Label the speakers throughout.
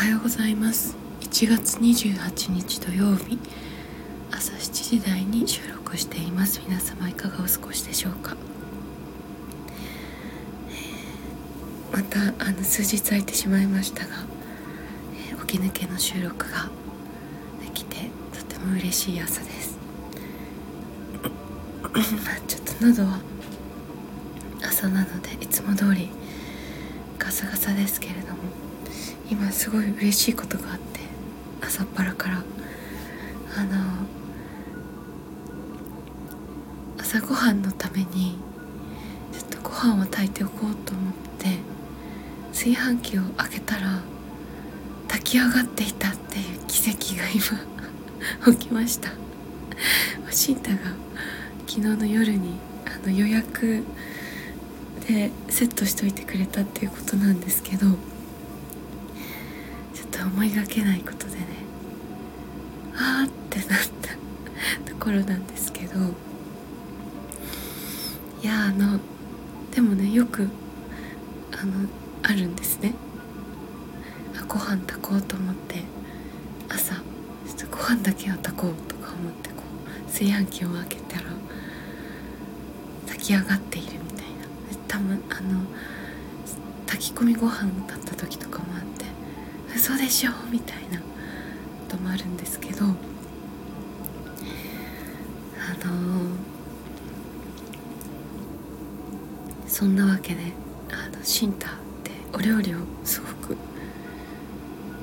Speaker 1: はようございます。1月28日土曜日。朝7時台に収録しています。皆様いかがお過ごしでしょうか？またあの数日空いてしまいましたが、えー、起き抜けの収録ができてとても嬉しい朝です。ちょっと喉は朝なのでいつも通りガサガサですけれども今すごい嬉しいことがあって朝っぱらから。あの朝ごはんのためにちょっとご飯を炊いておこうと思って炊飯器を開けたら炊き上がっていたっていう奇跡が今 起きました。シンタが昨日の夜にあの予約でセットしといてくれたっていうことなんですけど思いがけないことでねあーってなった ところなんですけどいやあのでもねよくあのあるんですね。あご飯炊こうと思って朝ちょっとご飯だけは炊こうとか思ってこう炊飯器を開けたら炊き上がっているみたいな。たまあの炊き込みご飯だった時とかもあ嘘でしょ？みたいなこともあるんですけどあのそんなわけであのシンタってお料理をすごく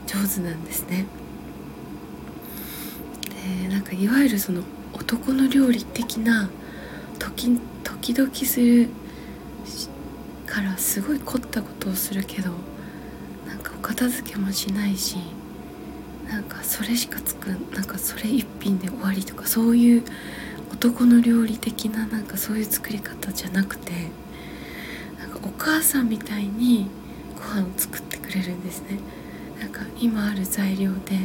Speaker 1: 上手なんですね。でなんかいわゆるその男の料理的な時時々するからすごい凝ったことをするけど片付けもしないしなんかそれしか作んなんかそれ一品で終わりとかそういう男の料理的ななんかそういう作り方じゃなくてなんかお母さんみたいにご飯を作ってくれるんですね。なんか今ある材料で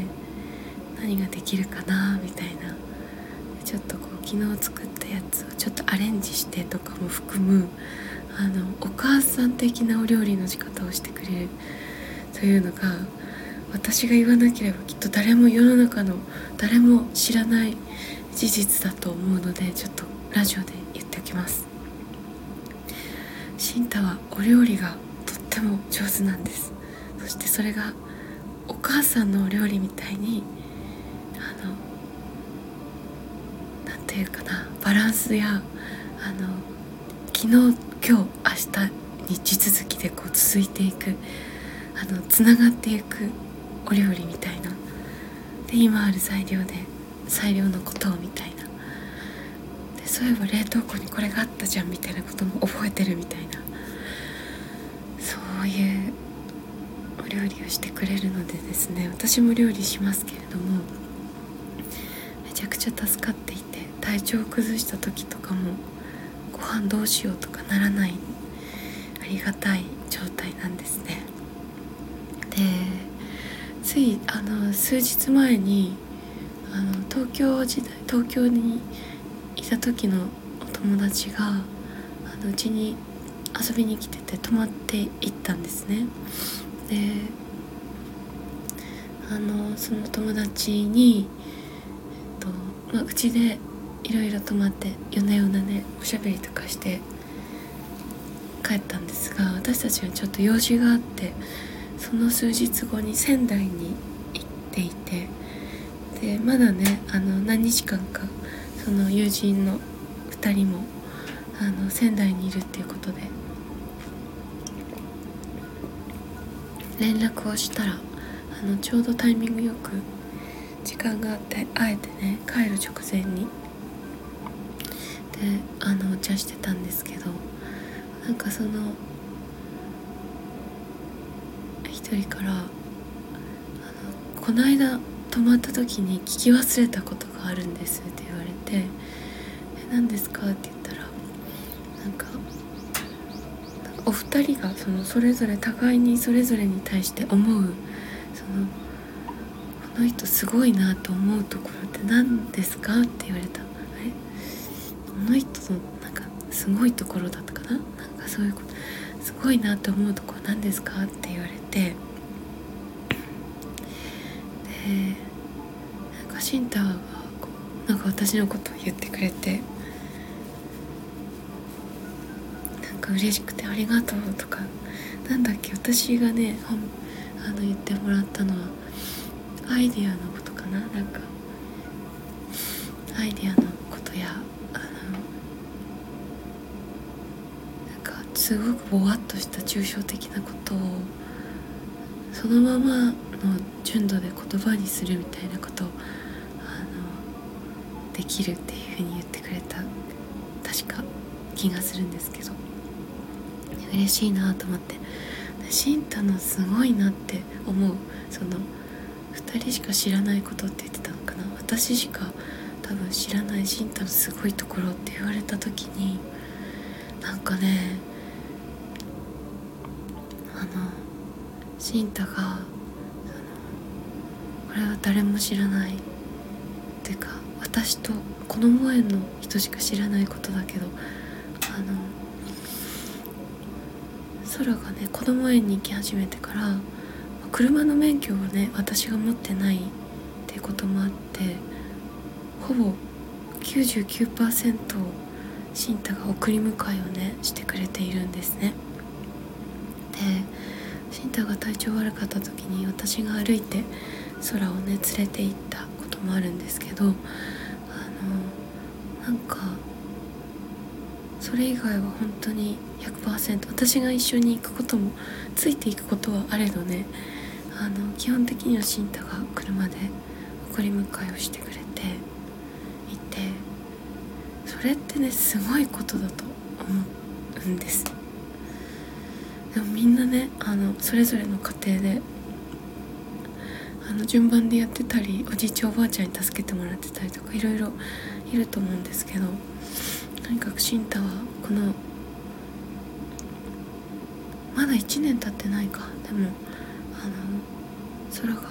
Speaker 1: 何ができるかなみたいな。ちょっとこう昨日作ったやつをちょっとアレンジしてとかも含むあのお母さん的なお料理の仕方をしてくれるというのが私が言わなければきっと誰も世の中の誰も知らない事実だと思うのでちょっとラジオで言っておきます。シンタはお料理がとっても上手なんです。そしてそれがお母さんのお料理みたいにあの何て言うかなバランスやあの昨日今日明日に地続きでこう続いていくあのつながっていくお料理みたいな。で今ある材料で最良のことをみたいな。でそういえば冷凍庫にこれがあったじゃんみたいなことも覚えてるみたいな。そういうお料理をしてくれるのでですね私も料理しますけれどもめちゃくちゃ助かっていて体調を崩した時とかもご飯どうしようとかならないありがたい状態なんですね。でついあの数日前にあの東京時代東京にいた時のお友達があのうちに遊びに来てて泊まっていったんですね。であのその友達に、えっとまあ、うちでいろいろ泊まって夜な夜なねおしゃべりとかして帰ったんですが私たちはちょっと用事があってその数日後に仙台に行っていてでまだねあの何日間かその友人の2人もあの仙台にいるっていうことで連絡をしたらあのちょうどタイミングよく時間があってあえてね帰る直前にであのお茶してたんですけどなんかその一人からあの「この間泊まった時に聞き忘れたことがあるんです」って言われて「え何ですか?」って言ったらなんかお二人がそのそれぞれ互いにそれぞれに対して思うそのこの人すごいなと思うところって何ですか？って言われたえ？この人のなんかすごいところだったかな？なんかそういうこと。すごいなと思うとこ何ですか？って言われて。なんかシンターがこうなんか私のことを言ってくれて。なんか嬉しくて「ありがとう」とか。なんだっけ？私がねあの言ってもらったのはアイディアのことかな？なんかアイディアのことやあのなんかすごくぼわっとした抽象的なことをそのままの純度で言葉にするみたいなことをできるっていうふうに言ってくれた確か気がするんですけど嬉しいなと思って。シンタのすごいなって思う。その2人しか知らないことって言ってたのかな。私しか多分知らないシンタのすごいところって言われた時になんかねあのシンタがこれは誰も知らないっていうか私と子供園の人しか知らないことだけどあの空がね子供園に行き始めてから車の免許をね私が持ってないっていうこともあってほぼ99%シンタが送り迎えをねしてくれているんですね。でシンタが体調悪かった時に私が歩いて空をね連れて行ったこともあるんですけどあのなんかそれ以外は本当に100%私が一緒に行くこともついていくことはあれどねあの基本的にはシンタが車で送り迎えをしてくれていてそれってねすごいことだと思うんですでもみんなねあのそれぞれの家庭であの順番でやってたりおじいちゃんおばあちゃんに助けてもらってたりとかいろいろいると思うんですけどとにかくシンタはこのまだ1年経ってないか。でもあの空がこ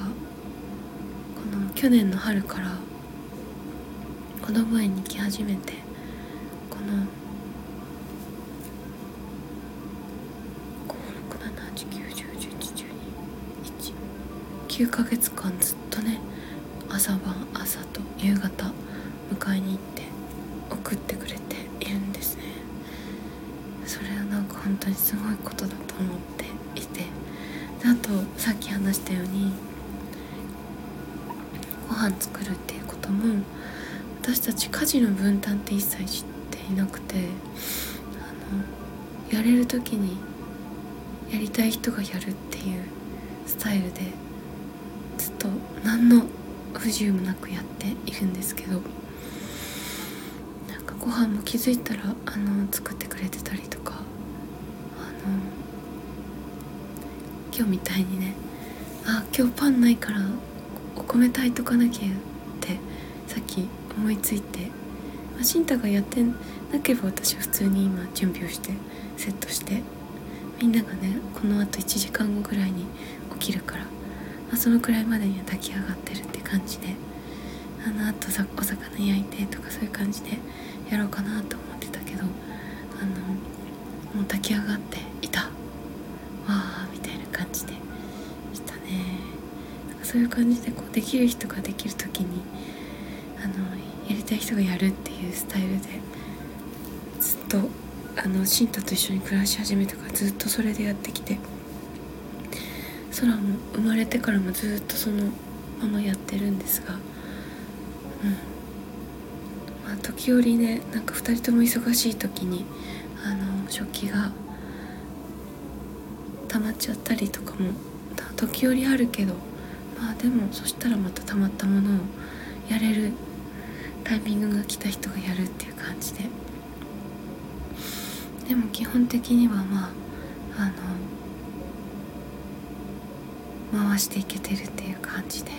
Speaker 1: の去年の春から子供園に来始めてこの9ヶ月間ずっとね朝晩朝と夕方迎えに行って送ってくれているんですね。それはなんか本当にすごいことだと思っていて。であとさっき話したようにご飯作るっていうことも私たち家事の分担って一切知っていなくてあのやれる時にやりたい人がやるっていうスタイルでの不自由もなくやっているんですけどなんかご飯も気づいたらあの作ってくれてたりとかあの今日みたいにねあ今日パンないからお米炊いとかなきゃってさっき思いついて、まあ、シンタがやってなければ私は普通に今準備をしてセットしてみんながねこのあと1時間後ぐらいに起きるからまあ、そのくらいまでには炊き上がってるって感じであのあとさお魚焼いてとかそういう感じでやろうかなと思ってたけどあのもう炊き上がっていたわあみたいな感じでしたねなんかそういう感じでこうできる人ができる時にあのやりたい人がやるっていうスタイルでずっとあのシンタと一緒に暮らし始めてからずっとそれでやってきて。空も生まれてからもずっとそのままやってるんですがうん。まあ時折ねなんか2人とも忙しい時にあの食器が溜まっちゃったりとかも時折あるけどまあでもそしたらまた溜まったものをやれるタイミングが来た人がやるっていう感じで。でも基本的にはまああの回していけてるっていう感じで。や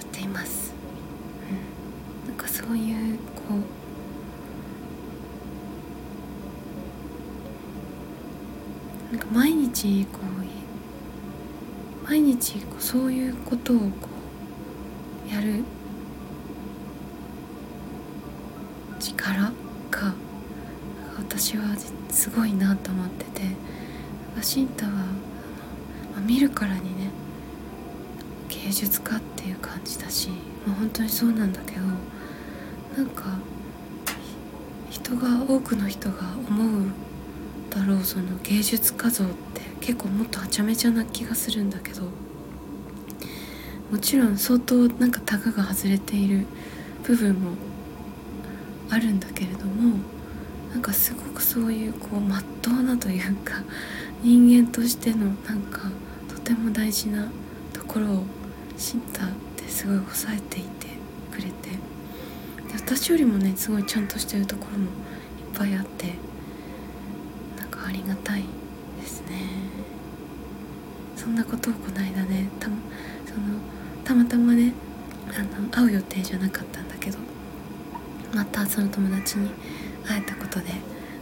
Speaker 1: っています、うん、なんかそういうこうなんか毎日こう毎日こうそういうことをこうやる力が私はすごいなと思っててシンタは見るからにね芸術家っていう感じだし、まあ、本当にそうなんだけどなんか人が多くの人が思うだろうその芸術家像って結構もっとはちゃめちゃな気がするんだけどもちろん相当なんかタガが外れている部分もあるんだけれどもなんかすごくそういうこうまっとうなというか人間としてのなんかても大事なところをシンタってすごい抑えていてくれて。で私よりもねすごいちゃんとしてるところもいっぱいあってなんかありがたいですね。そんなことをこの間ねたそのたまたまねあの会う予定じゃなかったんだけどまたその友達に会えたことで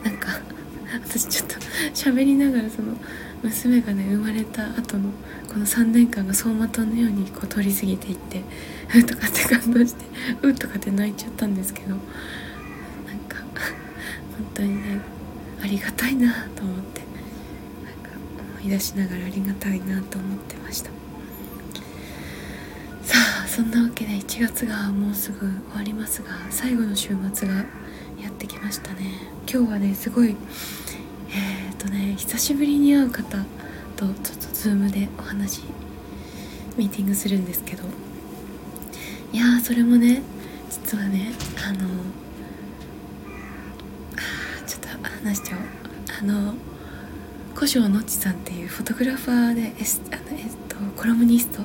Speaker 1: なんか 私ちょっと喋りながらその娘がね生まれた後のこの3年間が走馬灯のようにこう通り過ぎていって「う」とかって感動して「う」とかって泣いちゃったんですけどなんか本当にねありがたいなと思ってなんか思い出しながらありがたいなと思ってました。さあそんなわけで1月がもうすぐ終わりますが最後の週末がやってきましたね。今日はねすごい、久しぶりに会う方とちょっとズームでお話ミーティングするんですけど。いやそれもね実はねあのあちょっと話しちゃおう。あの古生のっちさんっていうフォトグラファーでエスあの、えっと、コラムニスト、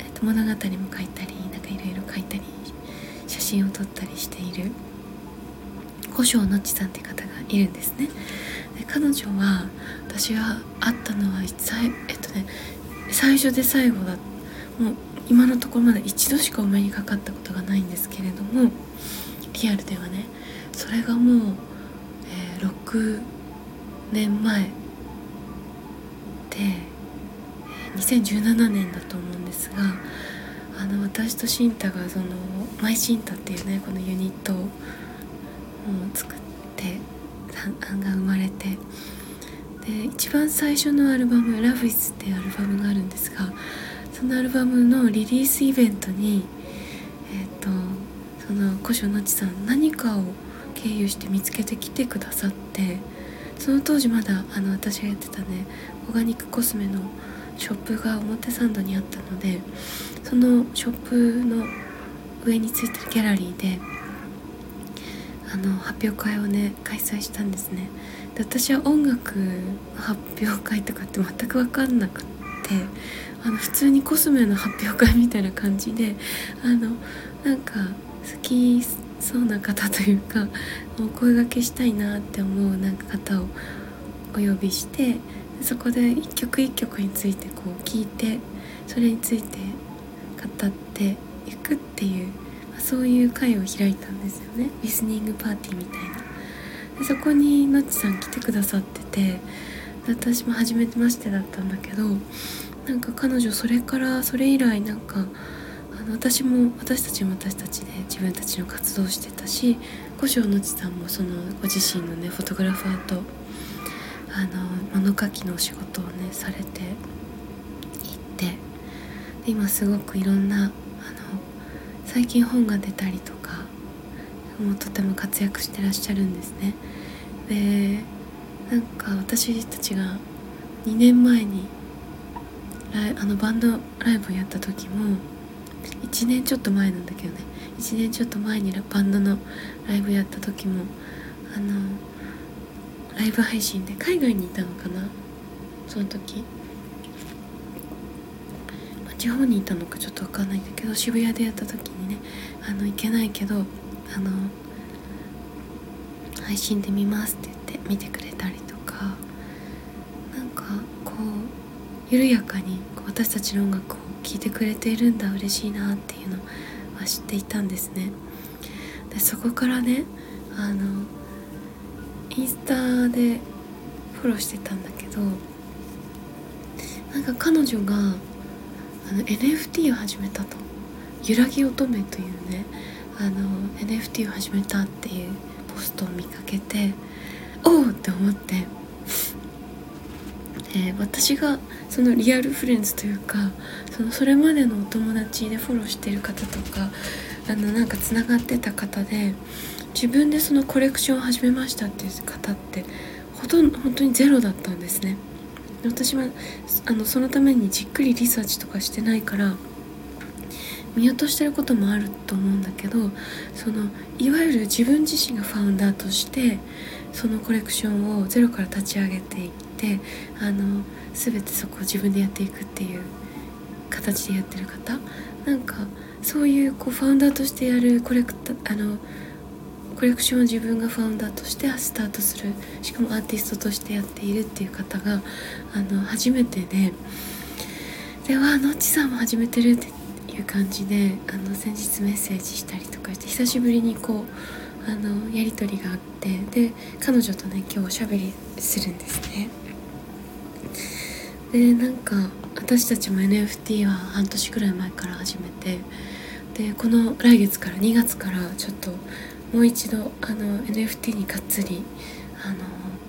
Speaker 1: えっと、物語も書いたりなんかいろいろ書いたり写真を撮ったりしている古生のっちさんって方がいるんですね。で彼女は私は会ったのはえっとね最初で最後だもう今のところまだ一度しかお目にかかったことがないんですけれどもリアルではねそれがもう、えー、6年前で、えー、2017年だと思うんですがあの私とシンタがそのマイシンタっていうねこのユニットをが生まれてで一番最初のアルバム「ラフィスっていうアルバムがあるんですがそのアルバムのリリースイベントにえ、ー、とその古書のちさん何かを経由して見つけてきてくださってその当時まだあの私がやってたねオーガニックコスメのショップが表参道にあったのでそのショップの上についてるギャラリーであの発表会をね開催したんですね。で私は音楽発表会とかって全く分かんなくってあの普通にコスメの発表会みたいな感じであのなんか好きそうな方というかお声がけしたいなって思うなんか方をお呼びしてそこで一曲一曲についてこう聞いてそれについて語っていくっていうそういう会を開いたんですよね。リスニングパーティーみたいな。でそこにのっちさん来てくださってて私も初めてましてだったんだけどなんか彼女それからそれ以来なんかあの私も私たちも私たちで自分たちの活動してたし五条のちさんもそのご自身のねフォトグラファーとあの物書きのお仕事をねされていって今すごくいろんな最近本が出たりとかもうとても活躍してらっしゃるんですね。でなんか私たちが2年前にあのバンドライブをやった時も1年ちょっと前なんだけどね。1年ちょっと前にバンドのライブやった時もあのライブ配信で海外にいたのかな。その時。地方にいたのかちょっと分かんないんだけど渋谷でやった時にねあの行けないけどあの配信で見ますって言って見てくれたりとかなんかこう緩やかに私たちの音楽を聴いてくれているんだ嬉しいなっていうのは知っていたんですね。でそこからねあのインスタでフォローしてたんだけどなんか彼女がの NFT を始めたと揺らぎ乙女というねあの NFT を始めたっていうポストを見かけておおって思ってえー、私がそのリアルフレンズというかそのそれまでのお友達でフォローしてる方とかあのなんかつながってた方で自分でそのコレクションを始めましたっていう方ってほとんど本当にゼロだったんですね。私はあのそのためにじっくりリサーチとかしてないから見落としてることもあると思うんだけどそのいわゆる自分自身がファウンダーとしてそのコレクションをゼロから立ち上げていってあの全てそこを自分でやっていくっていう形でやってる方。なんかそういうこうファウンダーとしてやるコレクタあのコレクションを自分がファウンダーとしてスタートするしかもアーティストとしてやっているっていう方があの初めてででわあのっちさんも始めてるっていう感じであの先日メッセージしたりとかして久しぶりにこうあのやり取りがあってで彼女とね今日おしゃべりするんですね。でなんか私たちも NFT は半年くらい前から始めてでこの来月から2月からちょっともう一度あの NFT にがっつりあの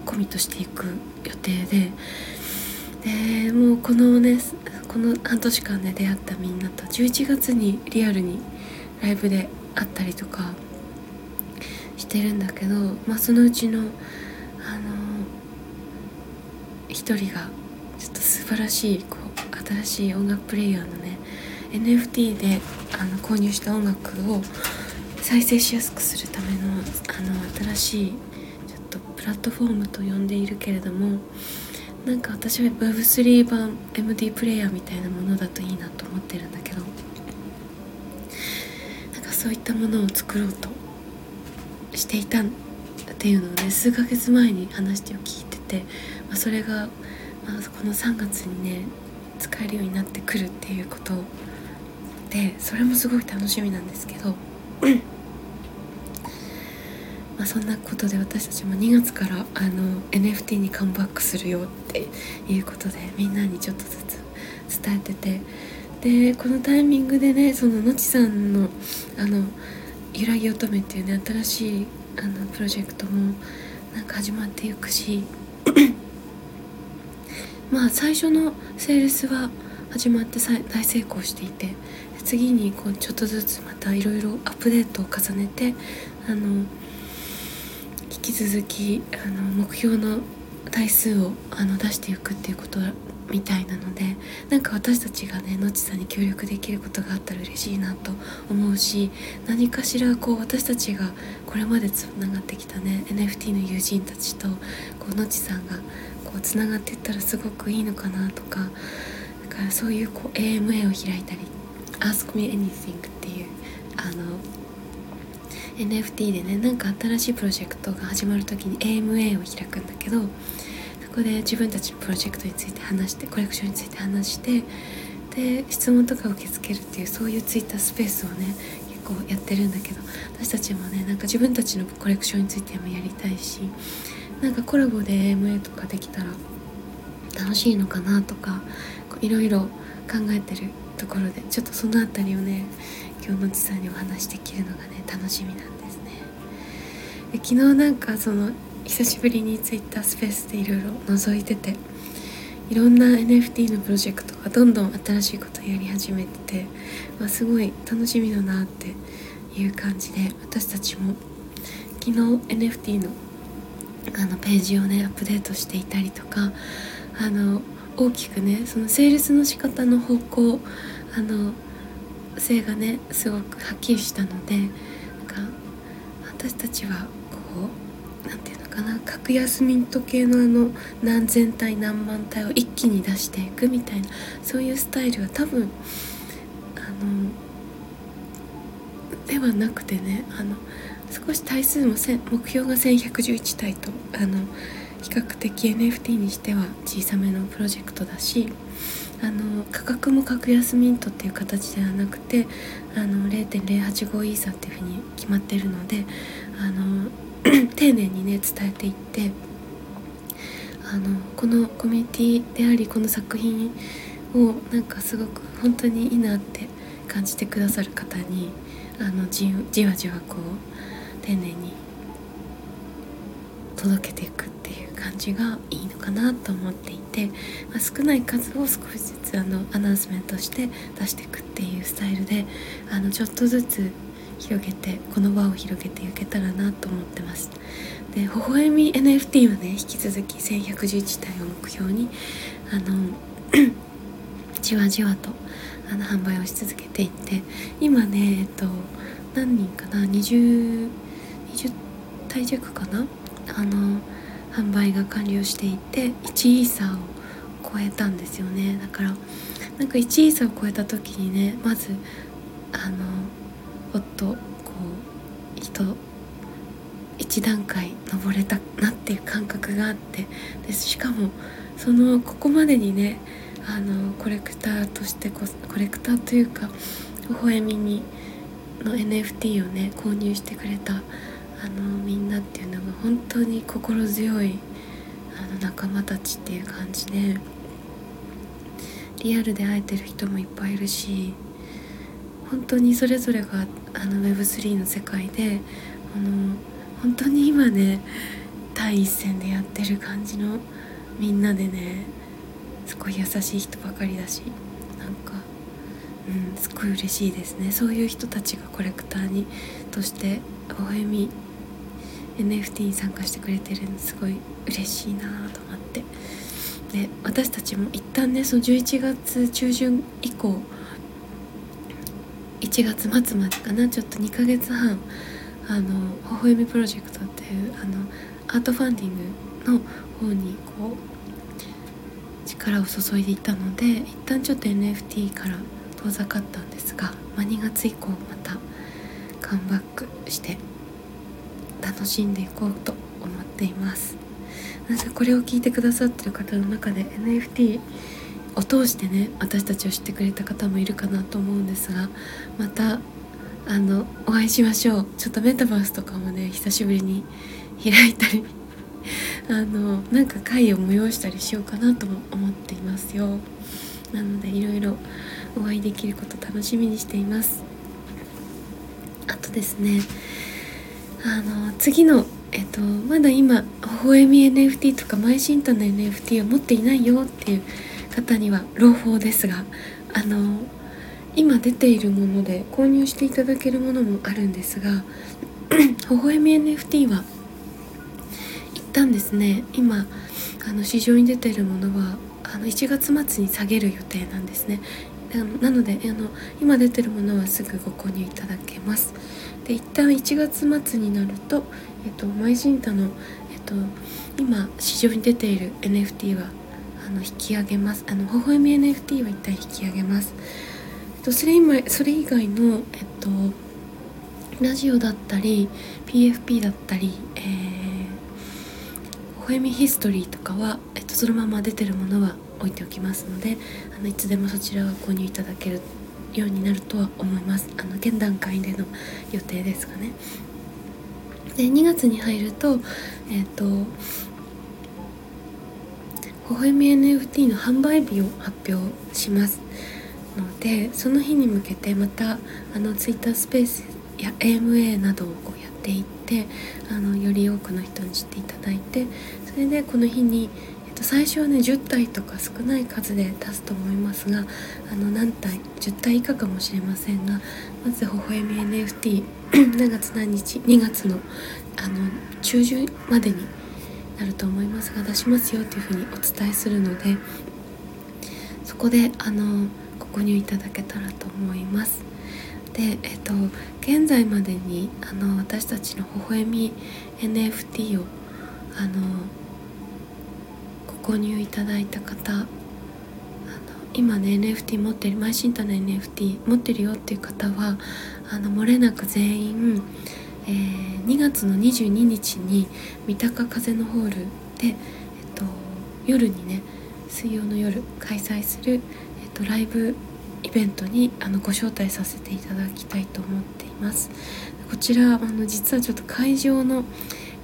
Speaker 1: コミットしていく予定ででもうこのねこの半年間で出会ったみんなと11月にリアルにライブで会ったりとかしてるんだけど、まあ、そのうちの、あの一人がちょっと素晴らしいこう新しい音楽プレイヤーのね NFT であの購入した音楽を再生しやすくするためのあの新しいちょっとプラットフォームと呼んでいるけれどもなんか私は Web3 版 MD プレイヤーみたいなものだといいなと思ってるんだけどなんかそういったものを作ろうとしていたっていうのをね数ヶ月前に話を聞いてて、まあ、それが、まあ、この3月にね使えるようになってくるっていうことでそれもすごい楽しみなんですけどまあ、そんなことで私たちも2月からあの NFT にカムバックするよっていうことでみんなにちょっとずつ伝えててでこのタイミングでねそののちさんのあの揺らぎ乙女っていうね新しいあのプロジェクトもなんか始まっていくし まあ最初のセールスは始まって大成功していて次にこうちょっとずつまたいろいろアップデートを重ねてあのき続きあの目標の台数をあの出していくっていうことみたいなのでなんか私たちがねのちさんに協力できることがあったら嬉しいなと思うし何かしらこう私たちがこれまでつながってきたね NFT の友人たちとこうのちさんがこうつながっていったらすごくいいのかなとかだからそういうこう AMA を開いたり「Ask Me Anything」っていうあの NFT でねなんか新しいプロジェクトが始まる時に AMA を開くんだけどそこで自分たちのプロジェクトについて話してコレクションについて話してで質問とか受け付けるっていうそういうツイッタースペースをね結構やってるんだけど私たちもねなんか自分たちのコレクションについてもやりたいしなんかコラボで AMA とかできたら楽しいのかなとかいろいろ考えてるところでちょっとその辺りをね今日のちさんにお話できるのがね楽しみなんですね。で昨日なんかその久しぶりに Twitter スペースでいろいろ覗いてていろんな NFT のプロジェクトがどんどん新しいことをやり始めてて、まあ、すごい楽しみだなっていう感じで私たちも昨日 NFT のあのページをねアップデートしていたりとかあの大きくねそのセールスの仕方の方向あの性がねすごくはっきりしたのでなんか私たちはこう何て言うのかな格安ミント系のあの何千体何万体を一気に出していくみたいなそういうスタイルは多分あのではなくてねあの少し体数も目標が1111体とあの比較的 NFT にしては小さめのプロジェクトだしあの価格も格安ミントっていう形ではなくてあの0.085イーサっていうふうに決まってるのであの 丁寧にね伝えていってあのこのコミュニティでありこの作品をなんかすごく本当にいいなって感じてくださる方にあのじじわじわこう丁寧に届けていく感じがいいのかなと思っていて、まあ、少ない数を少しずつあのアナウンスメントして出していくっていうスタイルであのちょっとずつ広げてこの場を広げていけたらなと思ってます。で微笑み NFT はね引き続き1111体を目標にあの じわじわとあの販売をし続けていって今ねえっと何人かな？20, 20体弱かな？あの販売が完了していて1イーサーを超えたんですよね。だからなんか1イーサーを超えた時にねまずあのほっとこう人一段階登れたなっていう感覚があってでしかもそのここまでにねあのコレクターとしてコレクターというか微笑みにの NFT をね購入してくれたあのみんなっていうのが本当に心強いあの仲間たちっていう感じでリアルで会えてる人もいっぱいいるし本当にそれぞれがあの Web3 の世界であの本当に今ね第一線でやってる感じのみんなでねすごい優しい人ばかりだしなんかうんすごい嬉しいですね。そういう人たちがコレクターにとして微笑み NFT に参加してくれてるのすごい嬉しいなと思って。で私たちも一旦ねその11月中旬以降1月末までかなちょっと2ヶ月半あの微笑みプロジェクトっていうあのアートファンディングの方にこう力を注いでいたので一旦ちょっと NFT から遠ざかったんですが、まあ、2月以降またカムバックして楽しんでいこうと思っています。なんかこれを聞いてくださってる方の中で NFT を通してね私たちを知ってくれた方もいるかなと思うんですがまたあのお会いしましょう。ちょっとメタバースとかもね久しぶりに開いたり あのなんか会を催したりしようかなとも思っていますよ。なのでいろいろお会いできること楽しみにしています。あとですねあの次のえっとまだ今微笑み NFT とかマイシンタの NFT を持っていないよっていう方には朗報ですがあの今出ているもので購入していただけるものもあるんですが 微笑み NFT は一旦ですね今あの市場に出ているものはあの1月末に下げる予定なんですね。なのであの今出てるものはすぐご購入いただけます。で一旦1月末になると、えっと、マイジンタの、えっと、今市場に出ている NFT はあの引き上げます。あの微笑み NFT は一旦引き上げます。とそれ今それ以外のえっとラジオだったり PFP だったり、えー、ホエミヒストリーとかは、えっと、そのまま出てるものは置いておきますのであのいつでもそちらは購入いただけるようになるとは思います。あの現段階での予定ですがね。で2月に入るとえっ、と微笑み NFT の販売日を発表しますのでその日に向けてまたあのツイッタースペースや AMA などをこうやっていってあのより多くの人に知っていただいてそれでこの日に、最初はね10体とか少ない数で出すと思いますがあの何体10体以下かもしれませんがまず微笑み NFT 何 月何日2月のあの中旬までになると思いますが出しますよというふうにお伝えするのでそこであのご購入いただけたらと思います。で、えっと、現在までにあの私たちの微笑み NFT をあの購入いただいた方あの今ね NFT 持ってるマイシンタの NFT 持ってるよっていう方はあの漏れなく全員、えー、2月の22日に三鷹風のホールで、えっと、夜にね水曜の夜開催するえっとライブイベントにあのご招待させていただきたいと思っています。こちらあの実はちょっと会場の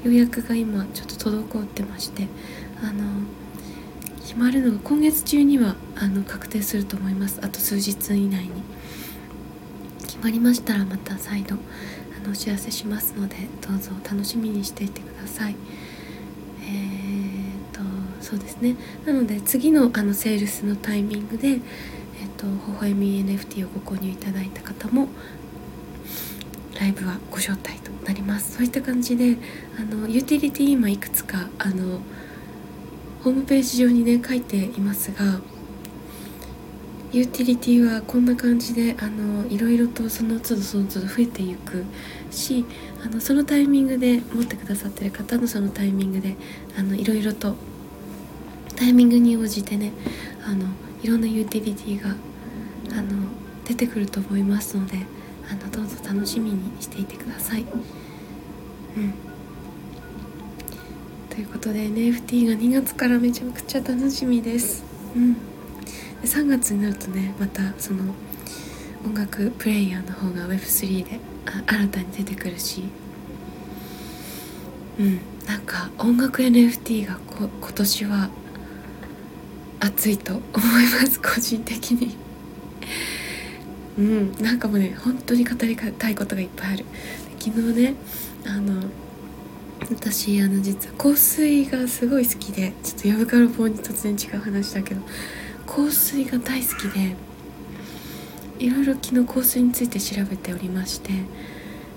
Speaker 1: 予約が今ちょっと滞ってましてあの決まるのが今月中にはあの確定すると思います。あと数日以内に。決まりましたらまた再度あのお知らせしますのでどうぞ楽しみにしていてください。えーとそうですね。なので次のあのセールスのタイミングで、えーと、微笑み NFT をご購入いただいた方もライブはご招待となります。そういった感じであのユーティリティ今いくつかあのホームページ上にね書いていますがユーティリティはこんな感じであのいろいろとその都度その都度増えていくしあのそのタイミングで持ってくださってる方のそのタイミングであのいろいろとタイミングに応じてねあのいろんなユーティリティがあの出てくると思いますのであのどうぞ楽しみにしていてください。うんということで NFT が2月からめちゃくちゃ楽しみです。うん。で3月になるとねまたその音楽プレイヤーの方が Web3 で新たに出てくるし。うん。なんか音楽 NFT がこ今年は熱いと思います 個人的に。うん。なんかもうね本当に語りたいことがいっぱいある。昨日ねあの私あの実は香水がすごい好きでちょっとヤブカロポに突然違う話だけど香水が大好きでいろいろ昨日香水について調べておりまして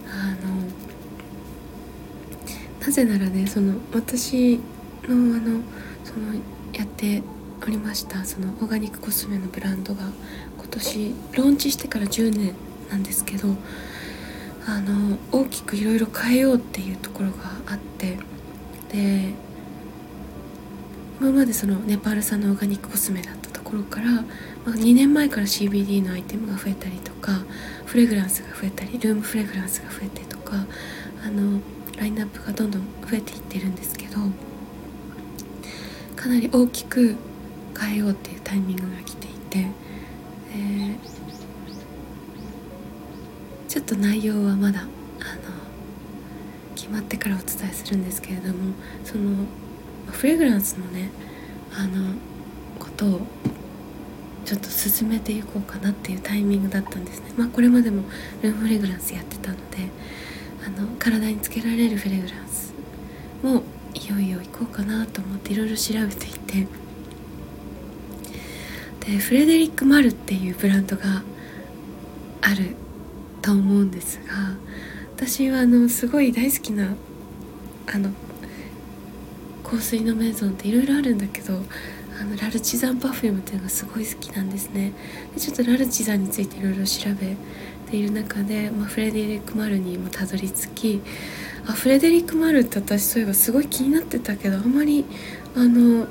Speaker 1: あのなぜならねその私のあのそのやっておりましたそのオーガニックコスメのブランドが今年ローンチしてから10年なんですけどあの大きくいろいろ変えようっていうところがあってで今までそのネパール産のオーガニックコスメだったところから、まあ、2年前から CBD のアイテムが増えたりとかフレグランスが増えたりルームフレグランスが増えてとかあのラインナップがどんどん増えていってるんですけどかなり大きく変えようっていうタイミングが来ていて、えー、っと内容はまだあの決まってからお伝えするんですけれどもそのフレグランスのねあのことをちょっと進めていこうかなっていうタイミングだったんですね。まあこれまでもルームフレグランスやってたのであの体につけられるフレグランスもいよいよ行こうかなと思っていろいろ調べていて。でフレデリック・マルっていうブランドがあると思うんですが私はあのすごい大好きなあの香水のメゾンっていろいろあるんだけどあのラルチザンパフュームっていうのがすごい好きなんですね。でちょっとラルチザンについていろいろ調べている中で、まあ、フレデリック・マルにもたどり着きあフレデリック・マルって私そういえばすごい気になってたけどあんまりあの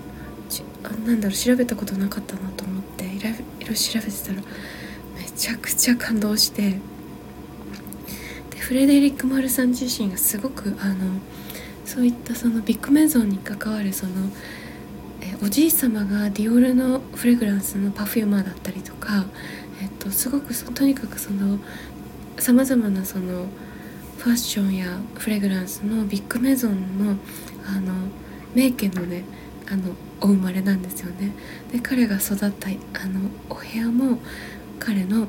Speaker 1: あなんだろう調べたことなかったなと思っていろいろ調べてたらめちゃくちゃ感動して。フレデリック・マルさん自身がすごくあのそういったそのビッグメゾンに関わるそのえおじい様がディオールのフレグランスのパフューマーだったりとか、えっと、すごくとにかくそのさまざまなそのファッションやフレグランスのビッグメゾンのあの名家のねあのお生まれなんですよね。で彼が育ったあのお部屋も彼の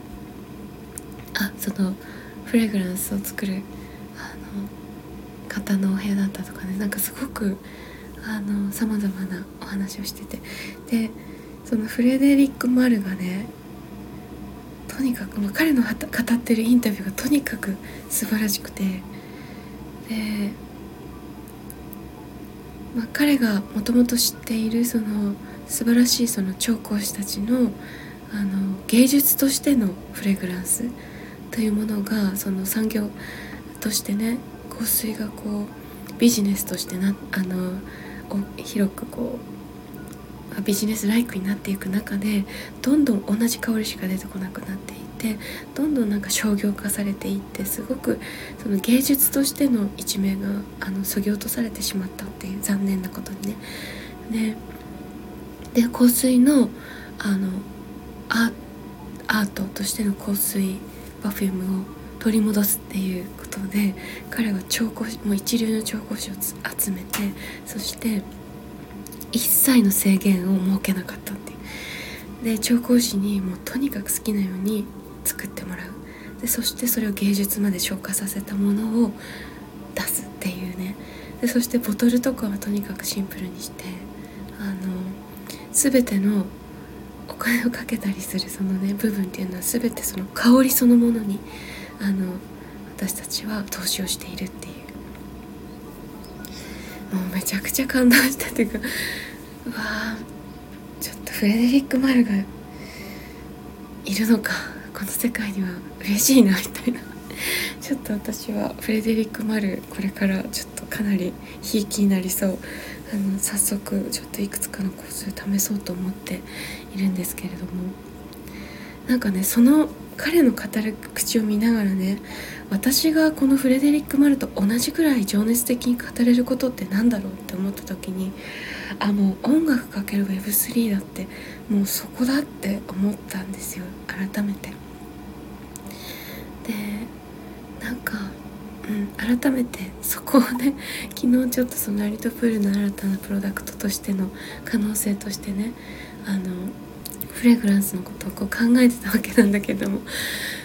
Speaker 1: あそのフレグランスを作るあの方のお部屋だったとかね。なんかすごくさまざまなお話をしてて。でそのフレデリック・マルがねとにかく、まあ、彼の語ってるインタビューがとにかく素晴らしくて。で、まあ、彼がもともと知っているその素晴らしいその調香師たちのあの芸術としてのフレグランス。というものがその産業としてね香水がこうビジネスとしてなあの広くこうビジネスライクになっていく中でどんどん同じ香りしか出てこなくなっていってどんどんなんか商業化されていってすごくその芸術としての一面があのそぎ落とされてしまったっていう残念なことにね。で香水のあのアートとしての香水パフュームを取り戻すっていうことで彼は調香もう一流の調香師を集めてそして一切の制限を設けなかったっていう。で調香師にもうとにかく好きなように作ってもらう。でそしてそれを芸術まで昇華させたものを出すっていうね。でそしてボトルとかはとにかくシンプルにしてあの全てのお金をかけたりするそのね部分っていうのは全てその香りそのものにあの私たちは投資をしているっていう。もうめちゃくちゃ感動したっていうかうわちょっとフレデリック・マルがいるのかこの世界には嬉しいなみたいな。ちょっと私はフレデリック・マルこれからちょっとかなりひいきになりそう。あの早速ちょっといくつかのコース試そうと思っているんですけれどもなんかねその彼の語る口を見ながらね私がこのフレデリック・マルと同じくらい情熱的に語れることって何だろうって思った時にあもう音楽かける Web3 だってもうそこだって思ったんですよ改めて。でなんか、うん、改めてそこをね昨日ちょっとそのアリトプールの新たなプロダクトとしての可能性としてねあのフレグランスのことをこう考えてたわけなんだけども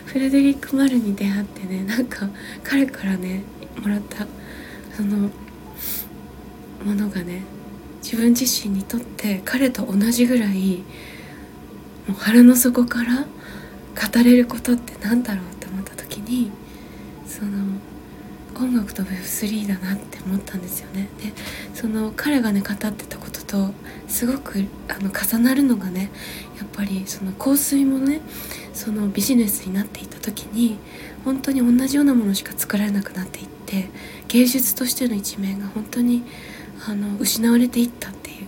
Speaker 1: フレデリック・マルに出会ってねなんか彼からねもらったそのものがね自分自身にとって彼と同じぐらいもう腹の底から語れることって何だろうって思った時にその音楽と Web3 だなって思ったんですよね。でその彼がね語ってたとすごくあの重なるのがねやっぱりその香水もねそのビジネスになっていた時に本当に同じようなものしか作られなくなっていって芸術としての一面が本当にあの失われていったっていう。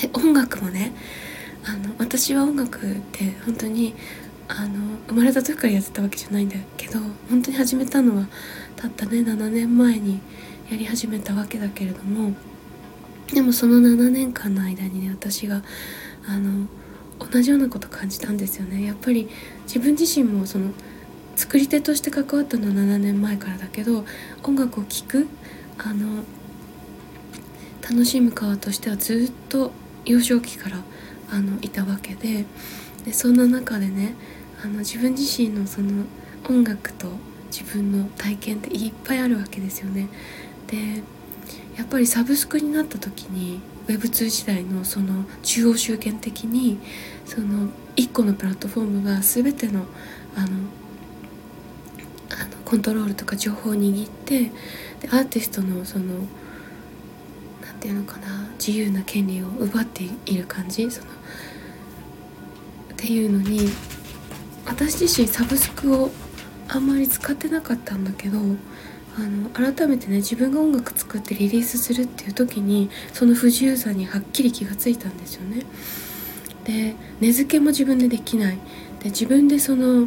Speaker 1: で音楽もねあの私は音楽って本当にあの生まれた時からやってたわけじゃないんだけど本当に始めたのはたったね7年前にやり始めたわけだけれどもでもその7年間の間にね私があの同じようなこと感じたんですよねやっぱり自分自身もその作り手として関わったのは7年前からだけど音楽を聴くあの楽しむ側としてはずっと幼少期からあのいたわけででそんな中でねあの自分自身のその音楽と自分の体験っていっぱいあるわけですよね。でやっぱりサブスクになった時に Web2 時代のその中央集権的にその1個のプラットフォームが全てのあのあのコントロールとか情報を握ってでアーティストのその何て言うのかな自由な権利を奪っている感じそのっていうのに私自身サブスクをあんまり使ってなかったんだけどあの改めてね自分が音楽作ってリリースするっていう時にその不自由さにはっきり気がついたんですよね。で根付けも自分でできない。で自分でその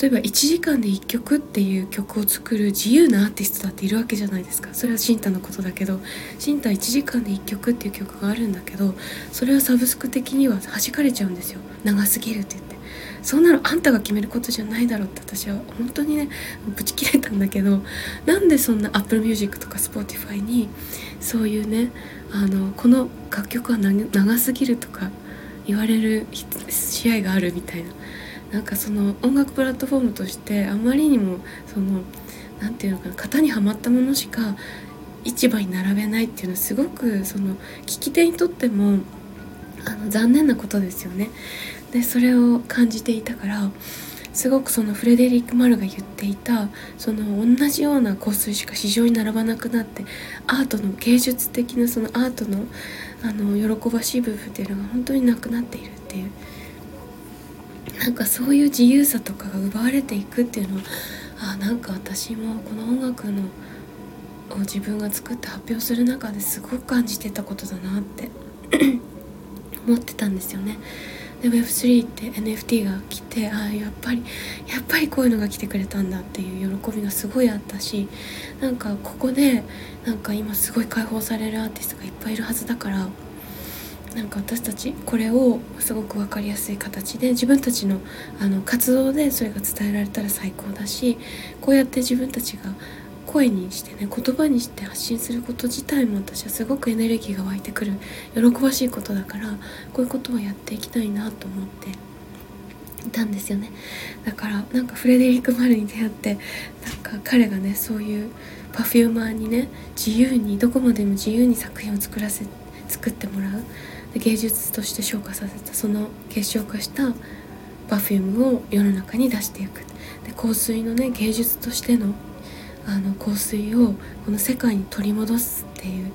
Speaker 1: 例えば1時間で1曲っていう曲を作る自由なアーティストだっているわけじゃないですか。それはシンタのことだけどシンタ1時間で1曲っていう曲があるんだけどそれはサブスク的には弾かれちゃうんですよ。長すぎるって言って。そんなのあんたが決めることじゃないだろうって私は本当にねブチ切れたんだけどなんでそんな Apple Music とか Spotify にそういうねあのこの楽曲は長すぎるとか言われる試合があるみたいななんかその音楽プラットフォームとしてあまりにもその何て言うのかな型にはまったものしか市場に並べないっていうのはすごくその聞き手にとってもあの残念なことですよね。でそれを感じていたからすごくそのフレデリック・マルが言っていたその同じような香水しか市場に並ばなくなってアートの芸術的なそのアートのあの喜ばしい部分っていうのが本当になくなっているっていうなんかそういう自由さとかが奪われていくっていうのはあなんか私もこの音楽のを自分が作って発表する中ですごく感じてたことだなって 思ってたんですよね。で Web3 って NFT が来てああやっぱりやっぱりこういうのが来てくれたんだっていう喜びがすごいあったしなんかここでなんか今すごい解放されるアーティストがいっぱいいるはずだからなんか私たちこれをすごく分かりやすい形で自分たちのあの活動でそれが伝えられたら最高だしこうやって自分たちが声にしてね言葉にして発信すること自体も私はすごくエネルギーが湧いてくる喜ばしいことだからこういうことをやっていきたいなと思っていたんですよね。だからなんかフレデリック・マルに出会ってなんか彼がねそういう perfumer にね自由にどこまでも自由に作品を作らせ作ってもらうで芸術として昇華させたその結晶化した perfume を世の中に出していく。で香水のね芸術としてのあの香水をこの世界に取り戻すっていう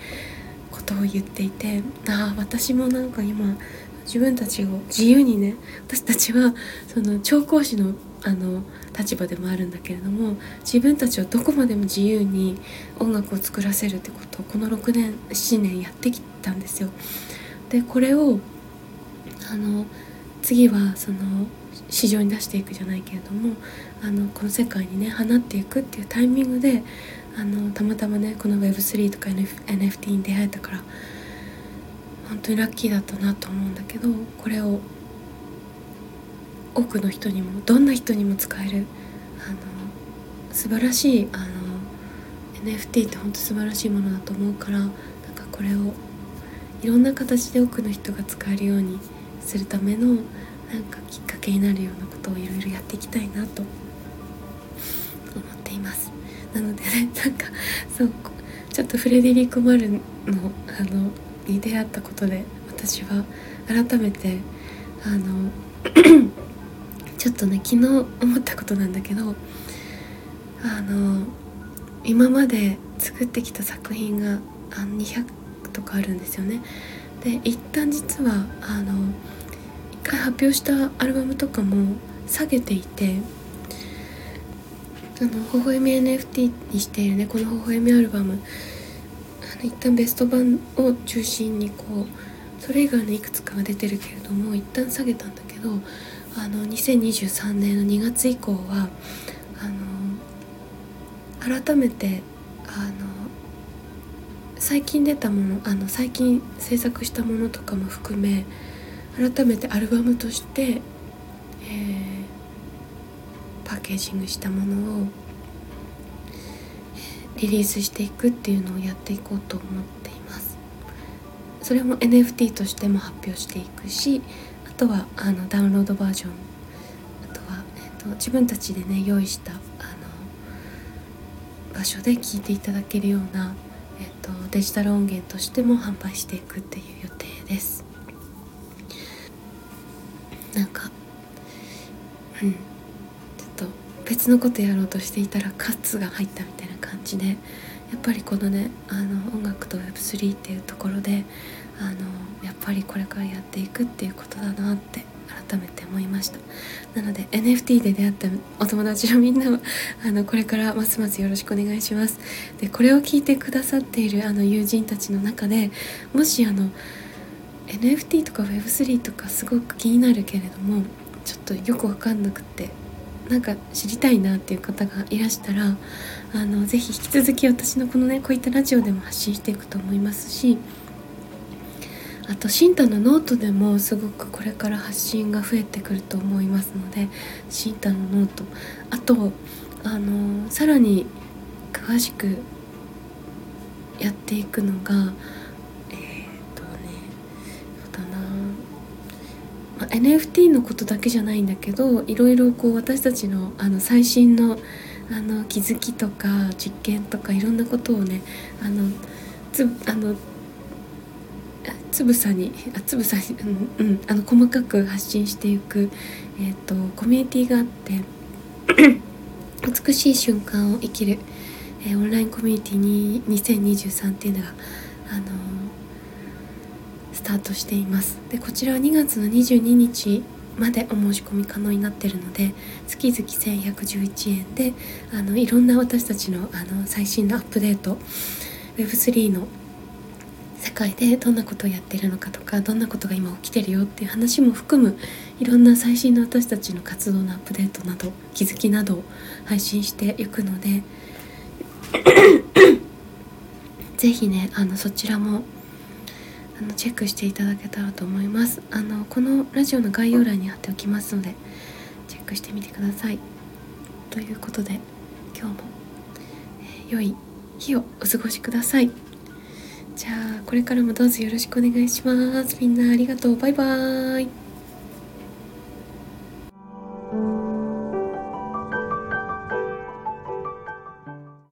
Speaker 1: ことを言っていてああ私もなんか今自分たちを自由にね私たちはその調香師のあの立場でもあるんだけれども自分たちはどこまでも自由に音楽を作らせるってことをこの6年7年やってきたんですよ。でこれをあの次はその市場に出していくじゃないけれどもあのこの世界にね放っていくっていうタイミングであのたまたまねこの Web3 とか NFT に出会えたから本当にラッキーだったなと思うんだけどこれを多くの人にもどんな人にも使えるあの素晴らしいあの NFT って本当素晴らしいものだと思うからなんかこれをいろんな形で多くの人が使えるようにするためのなんかきっかけになるようなことをいろいろやっていきたいなと思っていますなのでねなんかそうちょっとフレデリック・マルのあのに出会ったことで私は改めてあの ちょっとね昨日思ったことなんだけどあの今まで作ってきた作品があ200とかあるんですよね。で一旦実はあの回発表したアルバムとかも下げていてあの微笑み NFT にしているねこの微笑みアルバムあの一旦ベスト版を中心にこうそれ以外のいくつかが出てるけれども一旦下げたんだけどあの2023年の2月以降はあの改めてあの最近出たものあの最近制作したものとかも含め改めてアルバムとして、えー、パッケージングしたものをリリースしていくっていうのをやっていこうと思っています。それも NFT としても発表していくしあとはあのダウンロードバージョンあとは、えーと、自分たちでね用意したあの場所で聴いていただけるような、えーと、デジタル音源としても販売していくっていう予定です。なんかうん。ちょっと別のことやろうとしていたらカッツが入ったみたいな感じでやっぱりこのねあの音楽と Web3 っていうところであのやっぱりこれからやっていくっていうことだなって改めて思いました。なので NFT で出会ったお友達のみんなは あのこれからますますよろしくお願いします。でこれを聞いてくださっているあの友人たちの中でもしあの NFT とか Web3 とかすごく気になるけれどもちょっとよく分かんなくてなんか知りたいなっていう方がいらしたらあのぜひ引き続き私のこのねこういったラジオでも発信していくと思いますしあと新太のノートでもすごくこれから発信が増えてくると思いますので新太のノートあとあのさらに詳しくやっていくのが NFT のことだけじゃないんだけどいろいろこう私たちのあの最新のあの気づきとか実験とかいろんなことをねあのつあのつぶさにあつぶさに、うんうん、あの細かく発信していく、えーと、コミュニティがあって美しい瞬間を生きる、えー、オンラインコミュニティに2023っていうのがあのタートしています。でこちらは2月の22日までお申し込み可能になってるので月々1111円であのいろんな私たちのあの最新のアップデート Web3 の世界でどんなことをやってるのかとかどんなことが今起きてるよっていう話も含むいろんな最新の私たちの活動のアップデートなど気づきなどを配信していくので是非ねあのそちらもあのチェックしていただけたらと思います。あのこのラジオの概要欄に貼っておきますのでチェックしてみてください。ということで今日も、えー、良い日をお過ごしください。じゃあこれからもどうぞよろしくお願いします。みんなありがとう。バイバーイ。